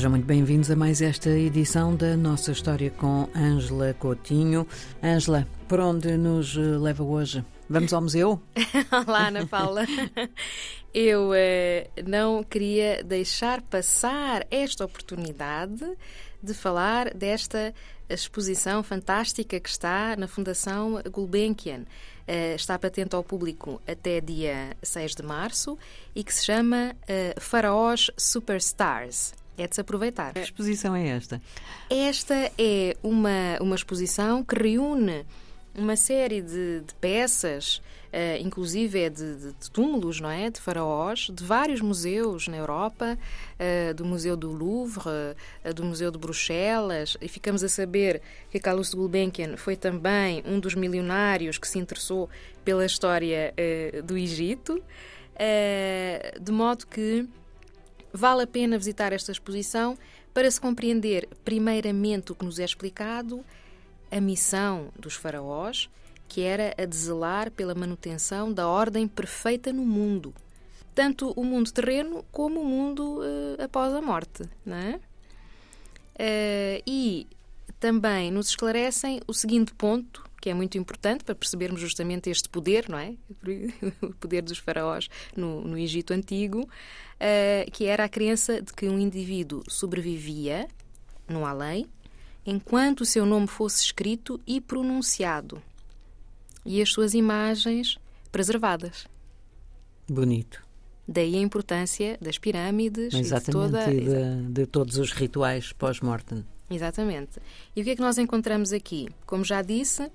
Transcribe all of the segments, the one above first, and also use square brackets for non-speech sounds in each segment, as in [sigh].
Sejam muito bem-vindos a mais esta edição da nossa história com Ângela Coutinho. Ângela, por onde nos leva hoje? Vamos ao museu? [laughs] Olá, Ana Paula. [laughs] Eu eh, não queria deixar passar esta oportunidade de falar desta exposição fantástica que está na Fundação Gulbenkian. Uh, está patente ao público até dia 6 de março e que se chama uh, Faraós Superstars. É de se aproveitar. Que exposição é esta? Esta é uma, uma exposição que reúne uma série de, de peças Uh, inclusive é de, de, de, túmulos, não é? De faraós, de vários museus na Europa, uh, do Museu do Louvre, uh, do Museu de Bruxelas, e ficamos a saber que Carlos Gulbenkian foi também um dos milionários que se interessou pela história do Egito, de modo que vale a pena visitar esta exposição para se compreender, primeiramente, o que nos é explicado, a missão dos faraós, que era a de zelar pela manutenção da ordem perfeita no mundo, tanto o mundo terreno como o mundo uh, após a morte, não é? Uh, e também nos esclarecem o seguinte ponto, que é muito importante para percebermos justamente este poder, não é? [laughs] O poder dos faraós no, no Egito Antigo, uh, que era a crença de que um indivíduo sobrevivia no além enquanto o seu nome fosse escrito e pronunciado e as suas imagens preservadas. Bonito. Daí a importância das pirâmides Exatamente, e de, toda... e de, de todos os rituais pós-mortem. Exatamente. E o que é que nós encontramos aqui? Como já disse,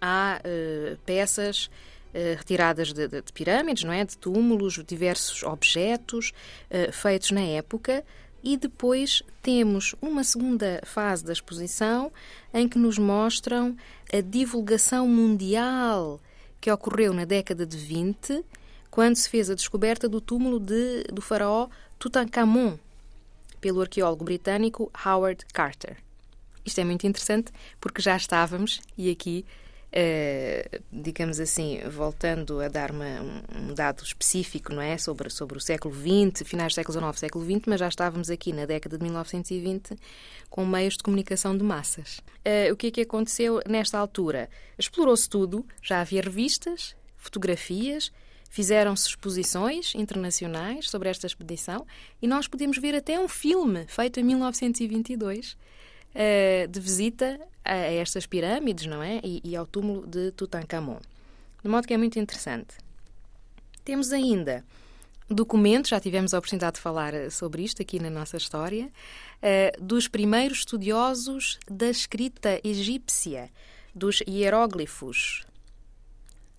há uh, peças uh, retiradas de, de, de, pirâmides, não é? De túmulos, diversos objetos uh, feitos na época, e depois temos uma segunda fase da exposição em que nos mostram a divulgação mundial que ocorreu na década de 20, quando se fez a descoberta do túmulo de, do faraó Tutankhamon pelo arqueólogo britânico Howard Carter. Isto é muito interessante porque já estávamos, e aqui Uh, digamos assim, voltando a dar uma, um dado específico, não é, sobre, sobre o século XX, finais do século XIX, século XX, mas já estávamos aqui na década de 1920 com meios de comunicação de massas. Uh, o que é que aconteceu nesta altura? Explorou-se tudo, já havia revistas, fotografias, fizeram-se exposições internacionais sobre esta expedição e nós podemos ver até um filme feito em 1922 uh, de visita a, a, estas pirâmides, não é? E, e ao túmulo de Tutankhamon. De modo que é muito interessante. Temos ainda documentos, já tivemos a oportunidade de falar eh, sobre isto aqui na nossa história, uh, dos primeiros estudiosos da escrita egípcia, dos hieróglifos.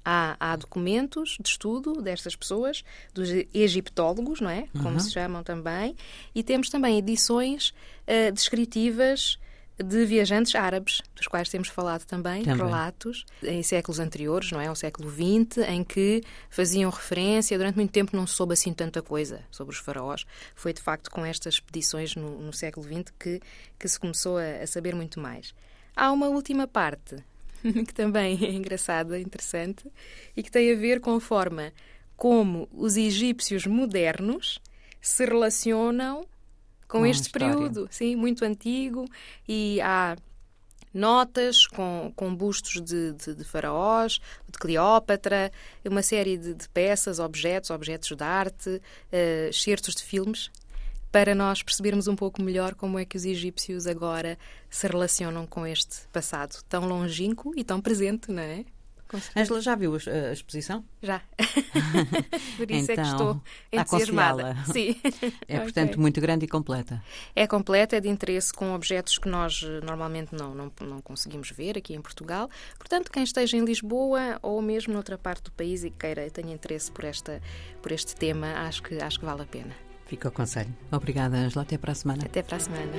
Há, há, documentos de estudo destas pessoas, dos egiptólogos, não é? Como uhum. se chamam também, e temos também edições uh, descritivas de viajantes árabes, dos quais temos falado também, também, relatos em séculos anteriores, não é? Ao século XX, em que faziam referência, durante muito tempo não se soube assim tanta coisa sobre os faraós. Foi de facto com estas expedições no, no século XX que, que se começou a, a saber muito mais. Há uma última parte [laughs] que também é engraçada, interessante, e que tem a ver com a forma como os egípcios modernos se relacionam com, este período, sim, muito antigo, e há notas com, com bustos de, de, de faraós, de Cleópatra, uma série de, de peças, objetos, objetos de arte, uh, certos de filmes, para nós percebermos um pouco melhor como é que os egípcios agora se relacionam com este passado tão longínquo e tão presente, não é? Angela, já viu a, exposição? Já. [laughs] Por isso então, é que então, estou entusiasmada. Sim. [laughs] É, portanto, okay. muito grande e completa. É completa, é de interesse com objetos que nós eh, normalmente não, não, não conseguimos ver aqui em Portugal. Portanto, quem esteja em Lisboa ou mesmo noutra parte do país e queira tenha interesse por, esta, por este tema, acho que, acho que vale a pena. Fica o conselho. Obrigada, Angela. Até para a semana. Até para a semana.